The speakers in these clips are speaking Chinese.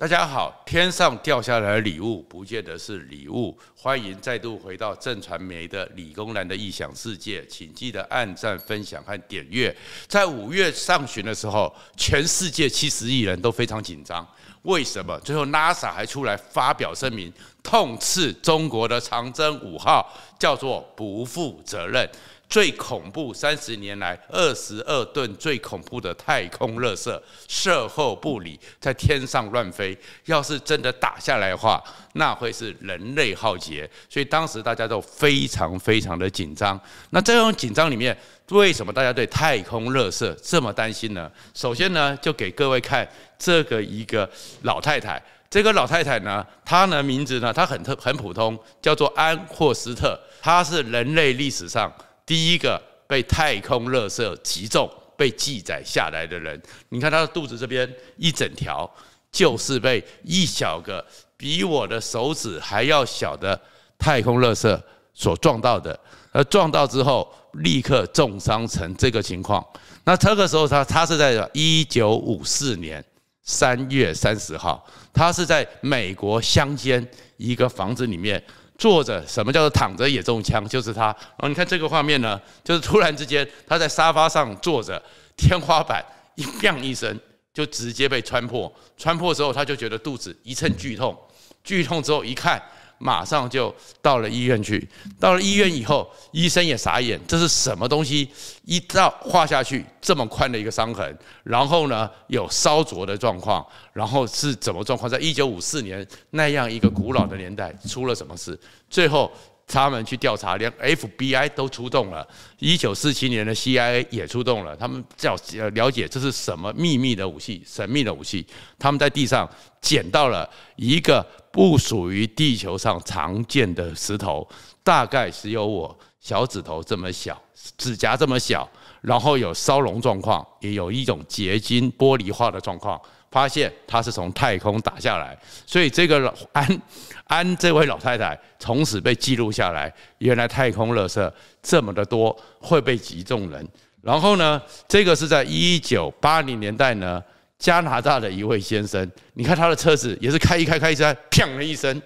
大家好，天上掉下来的礼物不见得是礼物。欢迎再度回到正传媒的理工男的异想世界，请记得按赞、分享和点阅。在五月上旬的时候，全世界七十亿人都非常紧张。为什么？最后 NASA 还出来发表声明，痛斥中国的长征五号叫做不负责任。最恐怖，三十年来二十二吨最恐怖的太空垃圾，射后不理，在天上乱飞。要是真的打下来的话，那会是人类浩劫。所以当时大家都非常非常的紧张。那这种紧张里面，为什么大家对太空垃圾这么担心呢？首先呢，就给各位看这个一个老太太。这个老太太呢，她的名字呢，她很特很普通，叫做安霍斯特。她是人类历史上。第一个被太空垃圾击中被记载下来的人，你看他的肚子这边一整条，就是被一小个比我的手指还要小的太空垃圾所撞到的，而撞到之后立刻重伤成这个情况。那这个时候他他是在一九五四年三月三十号，他是在美国乡间一个房子里面。坐着，什么叫做躺着也中枪？就是他。然后你看这个画面呢，就是突然之间他在沙发上坐着，天花板一“砰”一声就直接被穿破。穿破之后，他就觉得肚子一阵剧痛，剧痛之后一看。马上就到了医院去，到了医院以后，医生也傻眼，这是什么东西？一刀划下去，这么宽的一个伤痕，然后呢，有烧灼的状况，然后是怎么状况？在一九五四年那样一个古老的年代，出了什么事？最后。他们去调查，连 FBI 都出动了。一九四七年的 CIA 也出动了。他们叫了解这是什么秘密的武器、神秘的武器。他们在地上捡到了一个不属于地球上常见的石头，大概是有我小指头这么小，指甲这么小，然后有烧融状况，也有一种结晶玻璃化的状况。发现它是从太空打下来，所以这个老安安这位老太太从此被记录下来。原来太空垃圾这么的多，会被击中人。然后呢，这个是在一九八零年代呢，加拿大的一位先生，你看他的车子也是开一开开一开，砰的一声，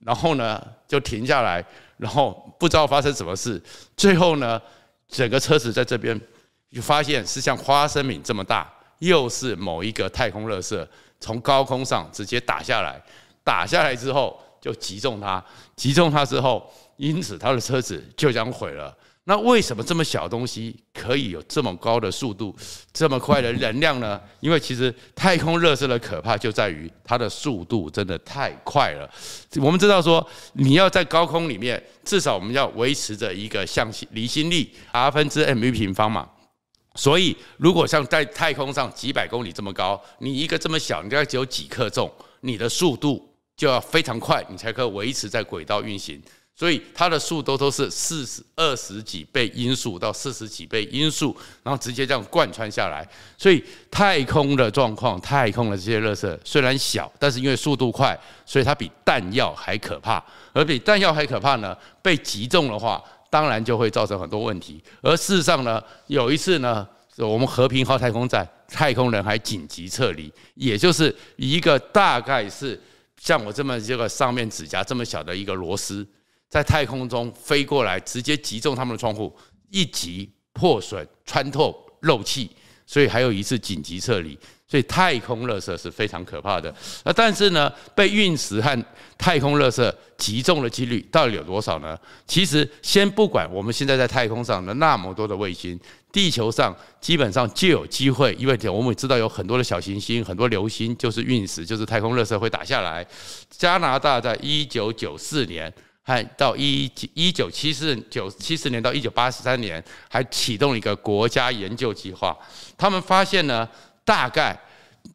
然后呢就停下来，然后不知道发生什么事，最后呢整个车子在这边就发现是像花生米这么大。又是某一个太空垃圾从高空上直接打下来，打下来之后就击中它，击中它之后，因此它的车子就将毁了。那为什么这么小东西可以有这么高的速度、这么快的能量呢？因为其实太空垃圾的可怕就在于它的速度真的太快了。我们知道说，你要在高空里面，至少我们要维持着一个向心离心力 r 分之 m v 平方嘛。所以，如果像在太空上几百公里这么高，你一个这么小，你大概只有几克重，你的速度就要非常快，你才可以维持在轨道运行。所以它的速度都是四十二十几倍音速到四十几倍音速，然后直接这样贯穿下来。所以太空的状况，太空的这些垃圾虽然小，但是因为速度快，所以它比弹药还可怕。而比弹药还可怕呢，被击中的话。当然就会造成很多问题，而事实上呢，有一次呢，我们和平号太空站太空人还紧急撤离，也就是一个大概是像我这么这个上面指甲这么小的一个螺丝，在太空中飞过来，直接击中他们的窗户，一击破损、穿透、漏气，所以还有一次紧急撤离。所以太空垃圾是非常可怕的。那但是呢，被陨石和太空垃圾击中的几率到底有多少呢？其实先不管我们现在在太空上的那么多的卫星，地球上基本上就有机会，因为我们知道有很多的小行星、很多流星就是陨石，就是太空垃圾会打下来。加拿大在一九九四年和到一一九七四九七四年到一九八三年，还启动了一个国家研究计划，他们发现呢。大概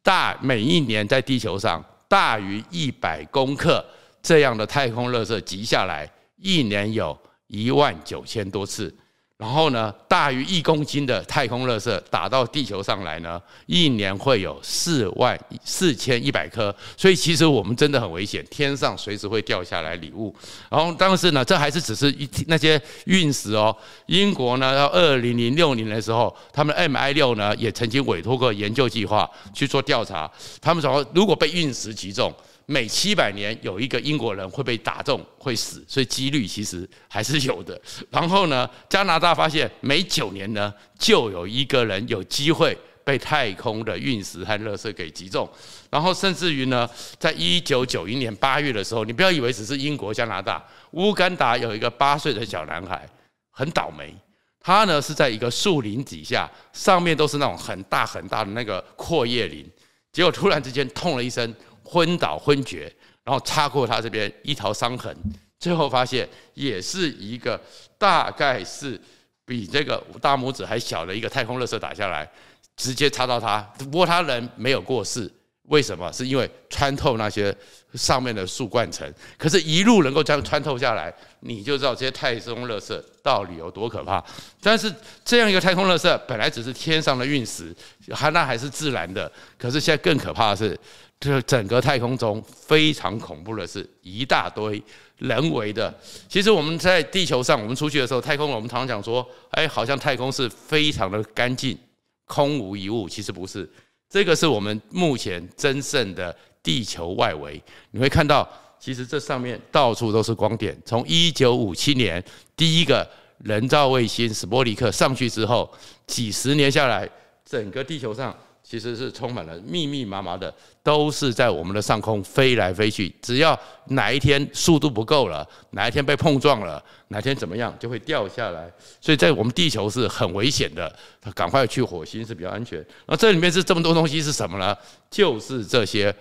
大每一年在地球上大于一百公克这样的太空垃圾集下来，一年有一万九千多次。然后呢，大于一公斤的太空垃圾打到地球上来呢，一年会有四万四千一百颗，所以其实我们真的很危险，天上随时会掉下来礼物。然后，但是呢，这还是只是一那些陨石哦。英国呢，到二零零六年的时候，他们 MI 六呢也曾经委托过研究计划去做调查，他们说如果被陨石击中。每七百年有一个英国人会被打中会死，所以几率其实还是有的。然后呢，加拿大发现每九年呢就有一个人有机会被太空的陨石和垃圾给击中。然后甚至于呢，在一九九一年八月的时候，你不要以为只是英国、加拿大，乌干达有一个八岁的小男孩很倒霉，他呢是在一个树林底下，上面都是那种很大很大的那个阔叶林，结果突然之间痛了一声。昏倒昏厥，然后擦过他这边一条伤痕，最后发现也是一个大概是比这个大拇指还小的一个太空垃圾打下来，直接擦到他。不过他人没有过世，为什么？是因为穿透那些上面的树冠层。可是，一路能够这样穿透下来，你就知道这些太空垃圾到底有多可怕。但是，这样一个太空垃圾本来只是天上的陨石，还那还是自然的。可是现在更可怕的是。这整个太空中非常恐怖的是一大堆人为的。其实我们在地球上，我们出去的时候，太空我们常常讲说，哎，好像太空是非常的干净，空无一物。其实不是，这个是我们目前真正的地球外围。你会看到，其实这上面到处都是光点。从一九五七年第一个人造卫星史波尼克上去之后，几十年下来，整个地球上。其实是充满了密密麻麻的，都是在我们的上空飞来飞去。只要哪一天速度不够了，哪一天被碰撞了，哪天怎么样就会掉下来。所以在我们地球是很危险的，赶快去火星是比较安全。那这里面是这么多东西是什么呢？就是这些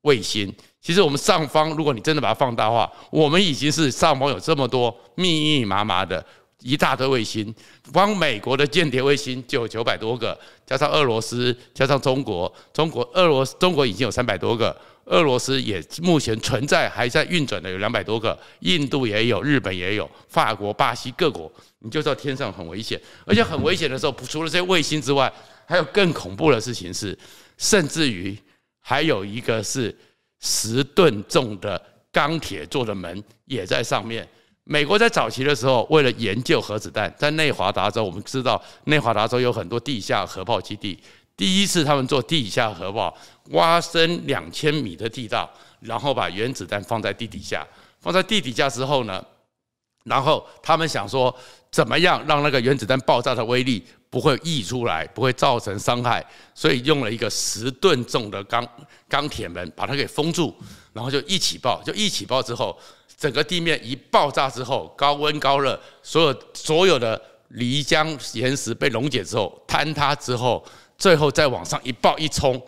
卫星。其实我们上方，如果你真的把它放大化，我们已经是上方有这么多密密麻麻的。一大堆卫星，光美国的间谍卫星就有九百多个，加上俄罗斯，加上中国，中国、俄罗斯、中国已经有三百多个，俄罗斯也目前存在还在运转的有两百多个，印度也有，日本也有，法国、巴西各国，你就知道天上很危险，而且很危险的时候，除了这些卫星之外，还有更恐怖的事情是，甚至于还有一个是十吨重的钢铁做的门也在上面。美国在早期的时候，为了研究核子弹，在内华达州，我们知道内华达州有很多地下核爆基地。第一次他们做地下核爆，挖深两千米的地道，然后把原子弹放在地底下。放在地底下之后呢，然后他们想说，怎么样让那个原子弹爆炸的威力不会溢出来，不会造成伤害？所以用了一个十吨重的钢钢铁门把它给封住，然后就一起爆，就一起爆之后。整个地面一爆炸之后，高温高热，所有所有的泥浆岩石被溶解之后，坍塌之后，最后再往上一爆一冲，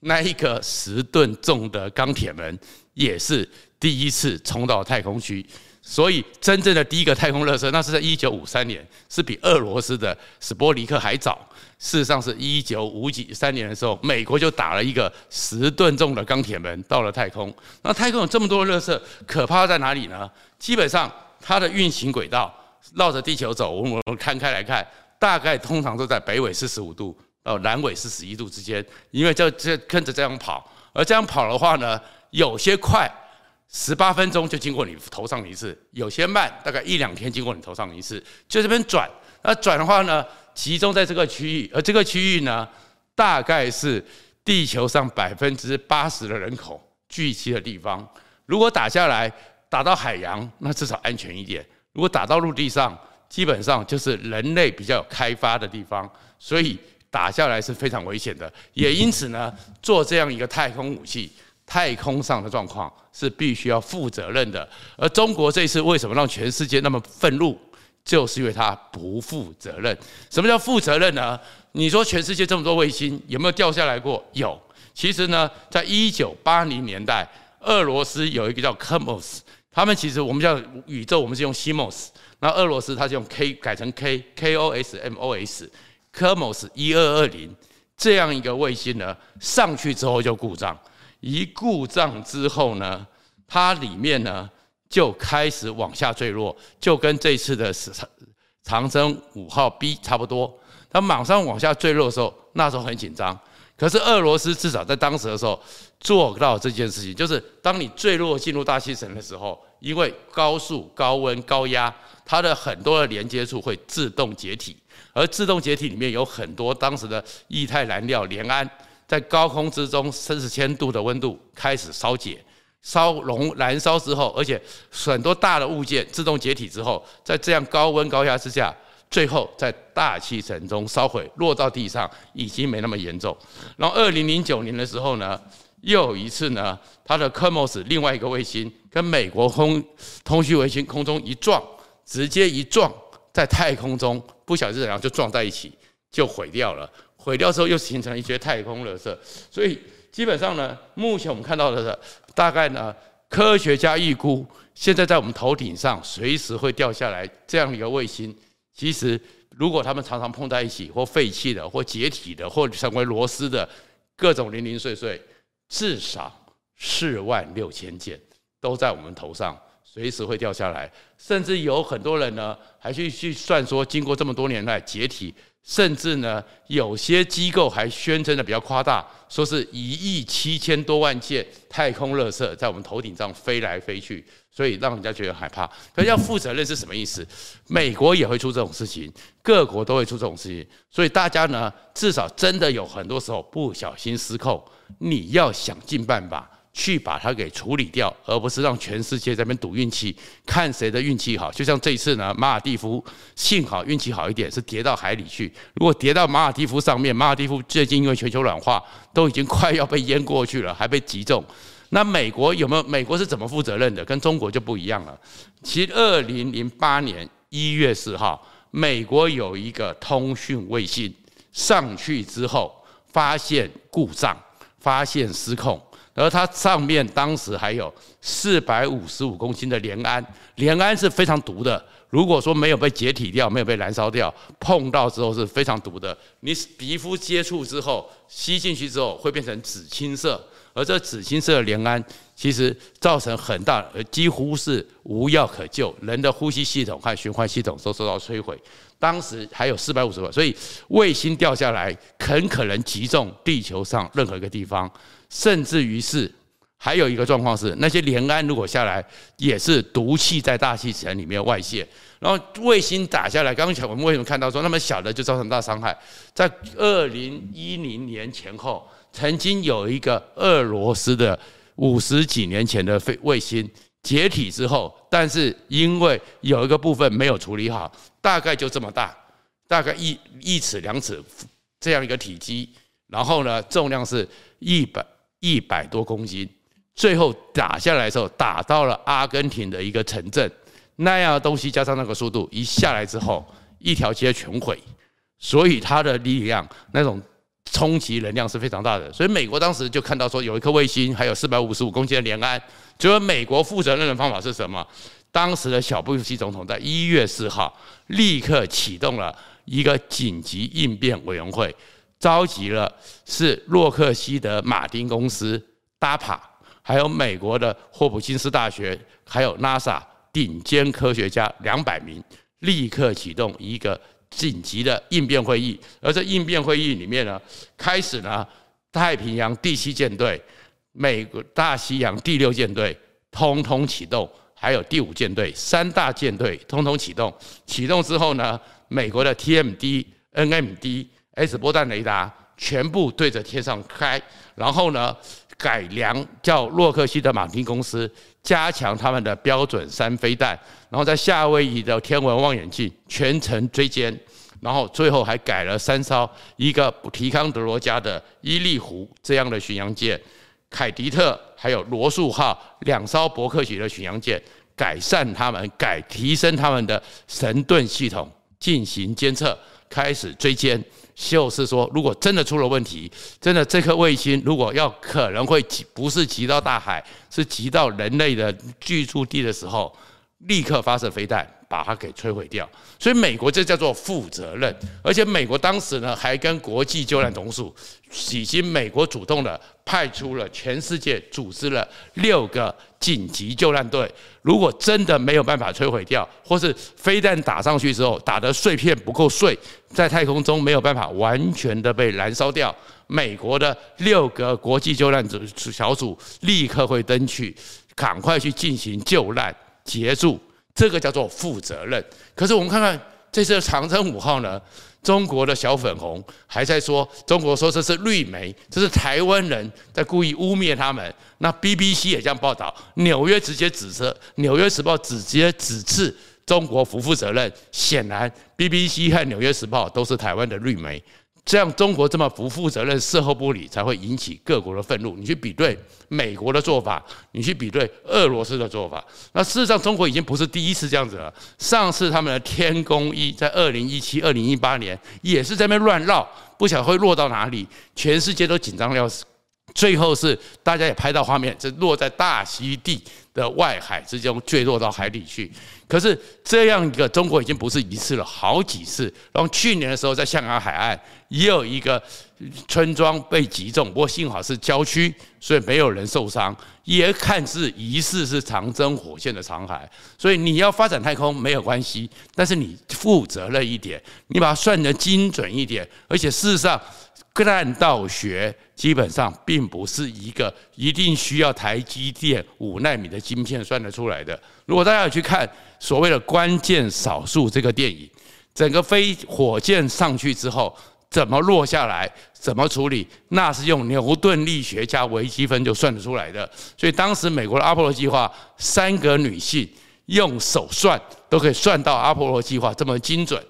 那一个十吨重的钢铁门也是第一次冲到太空区。所以，真正的第一个太空垃圾，那是在一九五三年，是比俄罗斯的史波尼克还早。事实上，是一九五几三年的时候，美国就打了一个十吨重的钢铁门到了太空。那太空有这么多的垃圾，可怕在哪里呢？基本上，它的运行轨道绕着地球走，我们摊开来看，大概通常都在北纬四十五度到南纬四十一度之间，因为就这跟着这样跑。而这样跑的话呢，有些快。十八分钟就经过你头上一次，有些慢，大概一两天经过你头上一次，就这边转。那转的话呢，集中在这个区域，而这个区域呢，大概是地球上百分之八十的人口聚集的地方。如果打下来，打到海洋，那至少安全一点；如果打到陆地上，基本上就是人类比较有开发的地方，所以打下来是非常危险的。也因此呢，做这样一个太空武器。太空上的状况是必须要负责任的，而中国这次为什么让全世界那么愤怒，就是因为它不负责任。什么叫负责任呢？你说全世界这么多卫星有没有掉下来过？有。其实呢，在一九八零年代，俄罗斯有一个叫 Cosmos，他们其实我们叫宇宙，我们是用 CMOS，那俄罗斯它是用 K 改成 K K O S M O S，Cosmos 一二二零这样一个卫星呢，上去之后就故障。一故障之后呢，它里面呢就开始往下坠落，就跟这次的长征五号 B 差不多。它马上往下坠落的时候，那时候很紧张。可是俄罗斯至少在当时的时候做到这件事情，就是当你坠落进入大气层的时候，因为高速、高温、高压，它的很多的连接处会自动解体，而自动解体里面有很多当时的液态燃料联氨，在高空之中三四千度的温度开始烧解、烧熔、燃烧之后，而且很多大的物件自动解体之后，在这样高温高压之下。最后在大气层中烧毁，落到地上已经没那么严重。然后二零零九年的时候呢，又有一次呢，它的科莫斯另外一个卫星跟美国空通讯卫星空中一撞，直接一撞在太空中，不晓得是怎样就撞在一起，就毁掉了。毁掉之后又形成一些太空垃圾。所以基本上呢，目前我们看到的是大概呢，科学家预估现在在我们头顶上随时会掉下来这样一个卫星。其实，如果他们常常碰在一起，或废弃的，或解体的，或成为螺丝的，各种零零碎碎，至少四万六千件都在我们头上，随时会掉下来。甚至有很多人呢，还去去算说，经过这么多年来解体。甚至呢，有些机构还宣称的比较夸大，说是一亿七千多万件太空垃圾在我们头顶上飞来飞去，所以让人家觉得害怕。可是要负责任是什么意思？美国也会出这种事情，各国都会出这种事情，所以大家呢，至少真的有很多时候不小心失控，你要想尽办法。去把它给处理掉，而不是让全世界在那边赌运气，看谁的运气好。就像这一次呢，马尔地夫幸好运气好一点，是跌到海里去。如果跌到马尔地夫上面，马尔地夫最近因为全球暖化，都已经快要被淹过去了，还被击中。那美国有没有？美国是怎么负责任的？跟中国就不一样了。其实，二零零八年一月四号，美国有一个通讯卫星上去之后，发现故障，发现失控。而它上面当时还有四百五十五公斤的联氨，联氨是非常毒的。如果说没有被解体掉，没有被燃烧掉，碰到之后是非常毒的。你皮肤接触之后，吸进去之后会变成紫青色，而这紫青色的联氨其实造成很大，呃，几乎是无药可救，人的呼吸系统和循环系统都受到摧毁。当时还有四百五十万，所以卫星掉下来很可能击中地球上任何一个地方。甚至于是还有一个状况是，那些联氨如果下来，也是毒气在大气层里面外泄。然后卫星打下来，刚才我们为什么看到说那么小的就造成大伤害？在二零一零年前后，曾经有一个俄罗斯的五十几年前的卫卫星解体之后，但是因为有一个部分没有处理好，大概就这么大，大概一一尺两尺这样一个体积，然后呢，重量是一百。一百多公斤，最后打下来的时候，打到了阿根廷的一个城镇，那样的东西加上那个速度，一下来之后，一条街全毁，所以它的力量那种冲击能量是非常大的。所以美国当时就看到说，有一颗卫星，还有四百五十五公斤的联氨，就说美国负责任的方法是什么？当时的小布希总统在一月四号立刻启动了一个紧急应变委员会。召集了是洛克希德马丁公司、DAPA，还有美国的霍普金斯大学，还有 NASA 顶尖科学家两百名，立刻启动一个紧急的应变会议。而这应变会议里面呢，开始呢，太平洋第七舰队、美国大西洋第六舰队通通启动，还有第五舰队三大舰队通通启动。启动之后呢，美国的 TMD、NMD。S 波段雷达全部对着天上开，然后呢，改良叫洛克希德马丁公司加强他们的标准三飞弹，然后在夏威夷的天文望远镜全程追歼，然后最后还改了三艘一个提康德罗加的伊利湖这样的巡洋舰，凯迪特还有罗素号两艘伯克级的巡洋舰，改善他们改提升他们的神盾系统进行监测，开始追歼。就是说，如果真的出了问题，真的这颗卫星如果要可能会击，不是击到大海，是击到人类的居住地的时候，立刻发射飞弹把它给摧毁掉。所以美国这叫做负责任，而且美国当时呢还跟国际救难总署，已经美国主动的派出了全世界组织了六个紧急救难队。如果真的没有办法摧毁掉，或是飞弹打上去之后打得碎片不够碎，在太空中没有办法完全的被燃烧掉，美国的六个国际救难组小组立刻会登去，赶快去进行救难结束，这个叫做负责任。可是我们看看这次长征五号呢？中国的小粉红还在说，中国说这是绿媒，这是台湾人在故意污蔑他们。那 BBC 也这样报道，纽约直接指责，纽约时报直接指斥中国不负责任。显然，BBC 和纽约时报都是台湾的绿媒。这样中国这么不负责任、事后不理，才会引起各国的愤怒。你去比对美国的做法，你去比对俄罗斯的做法，那事实上中国已经不是第一次这样子了。上次他们的天宫一在二零一七、二零一八年也是在那边乱绕，不晓得会落到哪里，全世界都紧张的要死。最后是大家也拍到画面，这落在大溪地的外海之中坠落到海里去。可是这样一个中国已经不是一次了，好几次。然后去年的时候在香港海岸也有一个村庄被击中，不过幸好是郊区，所以没有人受伤。也看似疑似是长征火箭的残骸。所以你要发展太空没有关系，但是你负责任一点，你把它算得精准一点，而且事实上。弹道学基本上并不是一个一定需要台积电五纳米的晶片算得出来的。如果大家有去看所谓的关键少数这个电影，整个飞火箭上去之后怎么落下来，怎么处理，那是用牛顿力学加微积分就算得出来的。所以当时美国的阿波罗计划，三个女性用手算都可以算到阿波罗计划这么精准。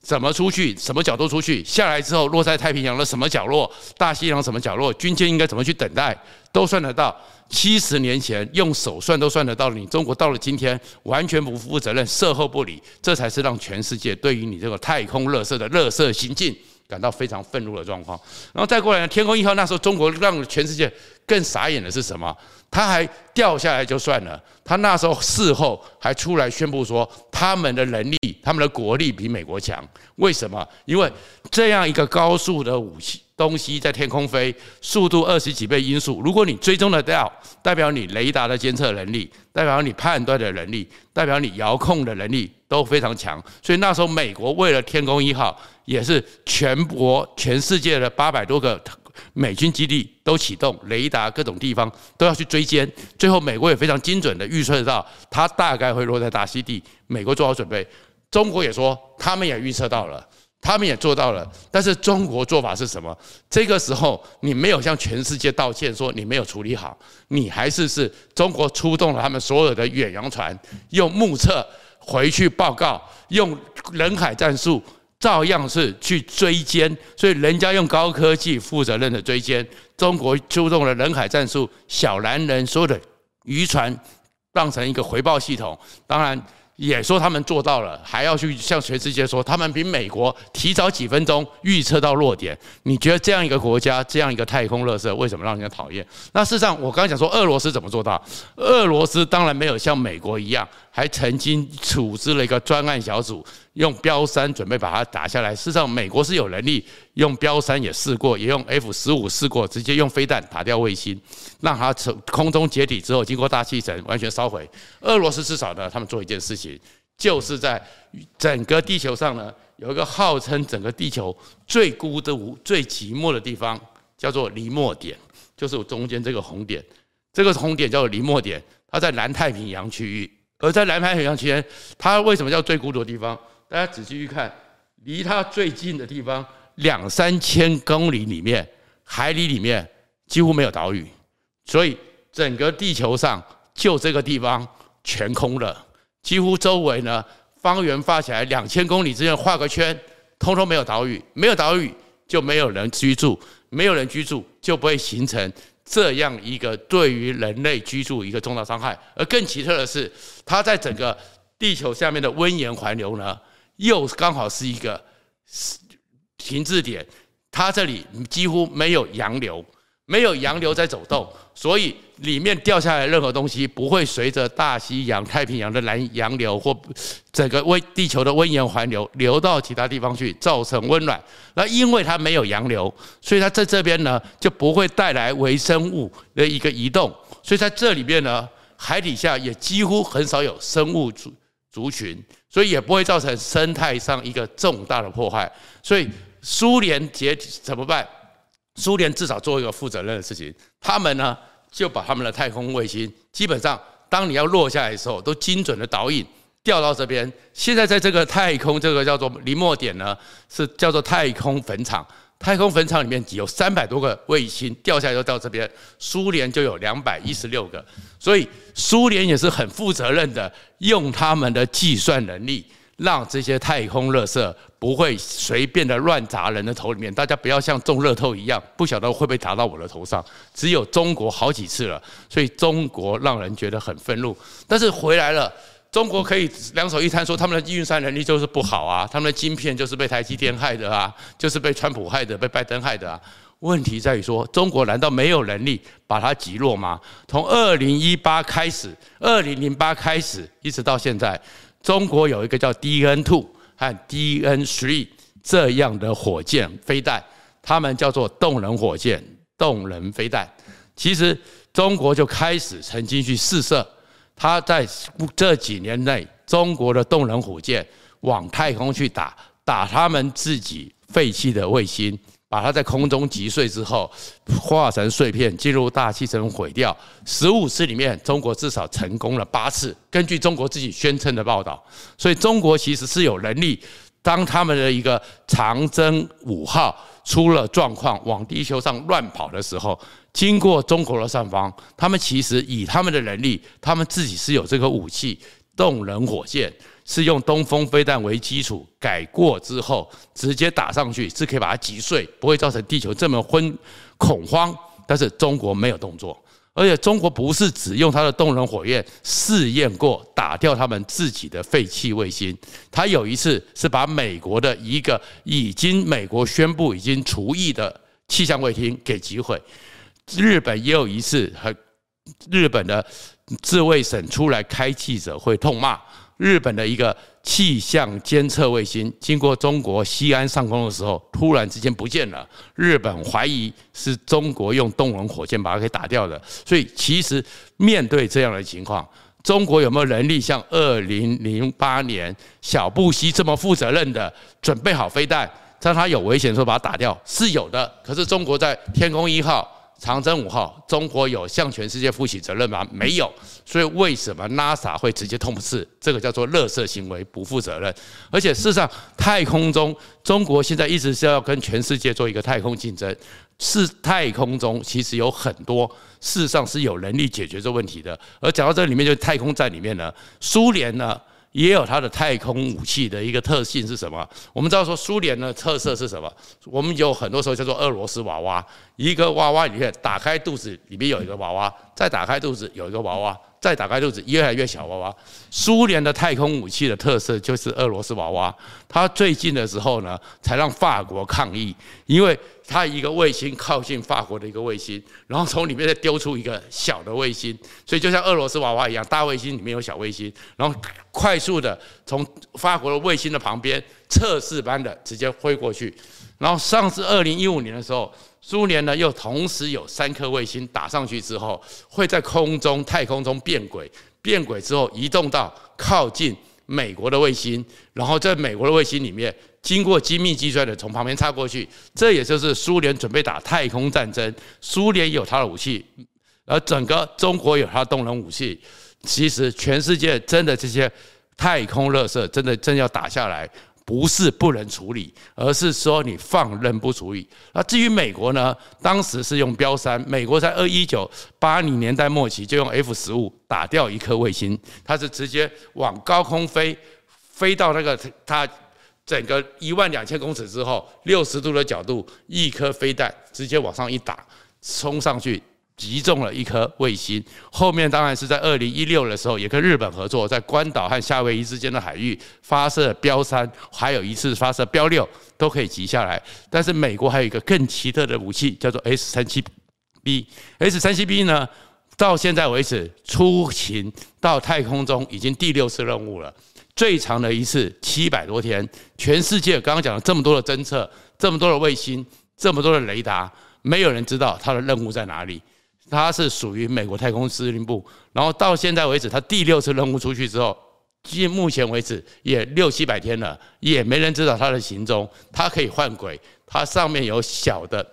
怎么出去？什么角度出去？下来之后落在太平洋的什么角落？大西洋什么角落？军舰应该怎么去等待？都算得到。七十年前用手算都算得到，你中国到了今天完全不负责任，事后不理，这才是让全世界对于你这个太空垃圾的垃圾行径感到非常愤怒的状况。然后再过来呢，天空一号那时候中国让全世界更傻眼的是什么？他还掉下来就算了，他那时候事后还出来宣布说，他们的能力、他们的国力比美国强。为什么？因为这样一个高速的武器东西在天空飞，速度二十几倍音速，如果你追踪得到，代表你雷达的监测能力，代表你判断的能力，代表你遥控的能力都非常强。所以那时候美国为了天宫一号，也是全国全世界的八百多个。美军基地都启动，雷达各种地方都要去追歼。最后，美国也非常精准的预测到，它大概会落在大溪地。美国做好准备，中国也说他们也预测到了，他们也做到了。但是中国做法是什么？这个时候你没有向全世界道歉，说你没有处理好，你还是是中国出动了他们所有的远洋船，用目测回去报告，用人海战术。照样是去追歼，所以人家用高科技负责任的追歼，中国出动了人海战术，小蓝人所有的渔船当成一个回报系统，当然。也说他们做到了，还要去向全世界说他们比美国提早几分钟预测到落点。你觉得这样一个国家，这样一个太空垃圾，为什么让人家讨厌？那事实上，我刚才讲说俄罗斯怎么做到？俄罗斯当然没有像美国一样，还曾经组织了一个专案小组，用标三准备把它打下来。事实上，美国是有能力用标三也试过，也用 F 十五试过，直接用飞弹打掉卫星，让它从空中解体之后，经过大气层完全烧毁。俄罗斯至少呢，他们做一件事情。就是在整个地球上呢，有一个号称整个地球最孤独、最寂寞的地方，叫做离莫点，就是我中间这个红点。这个红点叫做离莫点，它在南太平洋区域。而在南太平洋期间，它为什么叫最孤独的地方？大家仔细去看，离它最近的地方两三千公里里面，海里里面几乎没有岛屿，所以整个地球上就这个地方全空了。几乎周围呢，方圆发起来两千公里之间画个圈，通通没有岛屿，没有岛屿就没有人居住，没有人居住就不会形成这样一个对于人类居住一个重大伤害。而更奇特的是，它在整个地球下面的温盐环流呢，又刚好是一个停滞点，它这里几乎没有洋流。没有洋流在走动，所以里面掉下来任何东西不会随着大西洋、太平洋的南洋流或整个温地球的温盐环流流到其他地方去，造成温暖。那因为它没有洋流，所以它在这边呢就不会带来微生物的一个移动。所以在这里边呢，海底下也几乎很少有生物族族群，所以也不会造成生态上一个重大的破坏。所以苏联解体怎么办？苏联至少做一个负责任的事情，他们呢就把他们的太空卫星，基本上当你要落下来的时候，都精准的导引掉到这边。现在在这个太空这个叫做临末点呢，是叫做太空坟场。太空坟场里面有三百多个卫星掉下来就到这边，苏联就有两百一十六个，所以苏联也是很负责任的，用他们的计算能力。让这些太空垃圾不会随便的乱砸人的头里面，大家不要像中乐透一样，不晓得会不会砸到我的头上。只有中国好几次了，所以中国让人觉得很愤怒。但是回来了，中国可以两手一摊说他们的运算能力就是不好啊，他们的晶片就是被台积电害的啊，就是被川普害的，被拜登害的啊。问题在于说，中国难道没有能力把它击落吗？从二零一八开始，二零零八开始，一直到现在。中国有一个叫 DN Two 和 DN Three 这样的火箭飞弹，它们叫做动能火箭、动能飞弹。其实中国就开始曾经去试射，它在这几年内，中国的动能火箭往太空去打，打他们自己废弃的卫星。把它在空中击碎之后，化成碎片进入大气层毁掉。十五次里面，中国至少成功了八次。根据中国自己宣称的报道，所以中国其实是有能力，当他们的一个长征五号出了状况，往地球上乱跑的时候，经过中国的上方，他们其实以他们的能力，他们自己是有这个武器——动能火箭。是用东风飞弹为基础改过之后，直接打上去是可以把它击碎，不会造成地球这么昏恐慌。但是中国没有动作，而且中国不是只用它的动能火焰试验过打掉他们自己的废弃卫星，它有一次是把美国的一个已经美国宣布已经除役的气象卫星给击毁。日本也有一次和日本的自卫省出来开记者会痛骂。日本的一个气象监测卫星经过中国西安上空的时候，突然之间不见了。日本怀疑是中国用动能火箭把它给打掉的。所以，其实面对这样的情况，中国有没有能力像二零零八年小布希这么负责任的准备好飞弹，在它有危险的时候把它打掉？是有的。可是中国在天宫一号。长征五号，中国有向全世界负起责任吗？没有，所以为什么 NASA 会直接痛斥？这个叫做垃圾行为，不负责任。而且事实上，太空中，中国现在一直是要跟全世界做一个太空竞争。是太空中其实有很多，事实上是有能力解决这问题的。而讲到这里面，就太空站里面呢，苏联呢。也有它的太空武器的一个特性是什么？我们知道说苏联的特色是什么？我们有很多时候叫做俄罗斯娃娃，一个娃娃里面打开肚子里面有一个娃娃，再打开肚子有一个娃娃，再打开肚子越来越小娃娃。苏联的太空武器的特色就是俄罗斯娃娃，它最近的时候呢，才让法国抗议，因为。它一个卫星靠近法国的一个卫星，然后从里面再丢出一个小的卫星，所以就像俄罗斯娃娃一样，大卫星里面有小卫星，然后快速的从法国的卫星的旁边测试般的直接挥过去。然后上次二零一五年的时候，苏联呢又同时有三颗卫星打上去之后，会在空中太空中变轨，变轨之后移动到靠近美国的卫星，然后在美国的卫星里面。经过精密计算的从旁边插过去，这也就是苏联准备打太空战争。苏联有它的武器，而整个中国有它的动能武器。其实全世界真的这些太空垃圾，真的真要打下来，不是不能处理，而是说你放任不处理。那至于美国呢？当时是用标三，美国在二一九八零年代末期就用 F 十五打掉一颗卫星，它是直接往高空飞，飞到那个它。整个一万两千公尺之后，六十度的角度，一颗飞弹直接往上一打，冲上去击中了一颗卫星。后面当然是在二零一六的时候，也跟日本合作，在关岛和夏威夷之间的海域发射标三，还有一次发射标六，都可以击下来。但是美国还有一个更奇特的武器，叫做 S 三七 B。S 三七 B 呢，到现在为止出勤到太空中已经第六次任务了。最长的一次七百多天，全世界刚刚讲了这么多的侦测，这么多的卫星，这么多的雷达，没有人知道它的任务在哪里。它是属于美国太空司令部。然后到现在为止，它第六次任务出去之后，即目前为止也六七百天了，也没人知道它的行踪。它可以换轨，它上面有小的。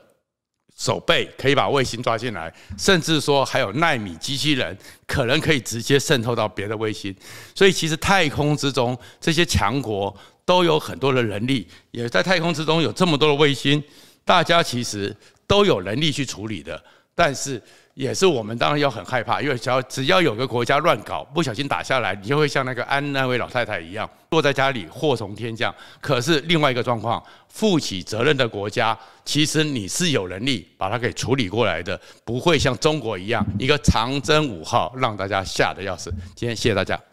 手背可以把卫星抓进来，甚至说还有纳米机器人，可能可以直接渗透到别的卫星。所以其实太空之中这些强国都有很多的能力，也在太空之中有这么多的卫星，大家其实都有能力去处理的，但是。也是我们当然要很害怕，因为只要只要有个国家乱搞，不小心打下来，你就会像那个安那位老太太一样，坐在家里祸从天降。可是另外一个状况，负起责任的国家，其实你是有能力把它给处理过来的，不会像中国一样一个长征五号让大家吓得要死。今天谢谢大家。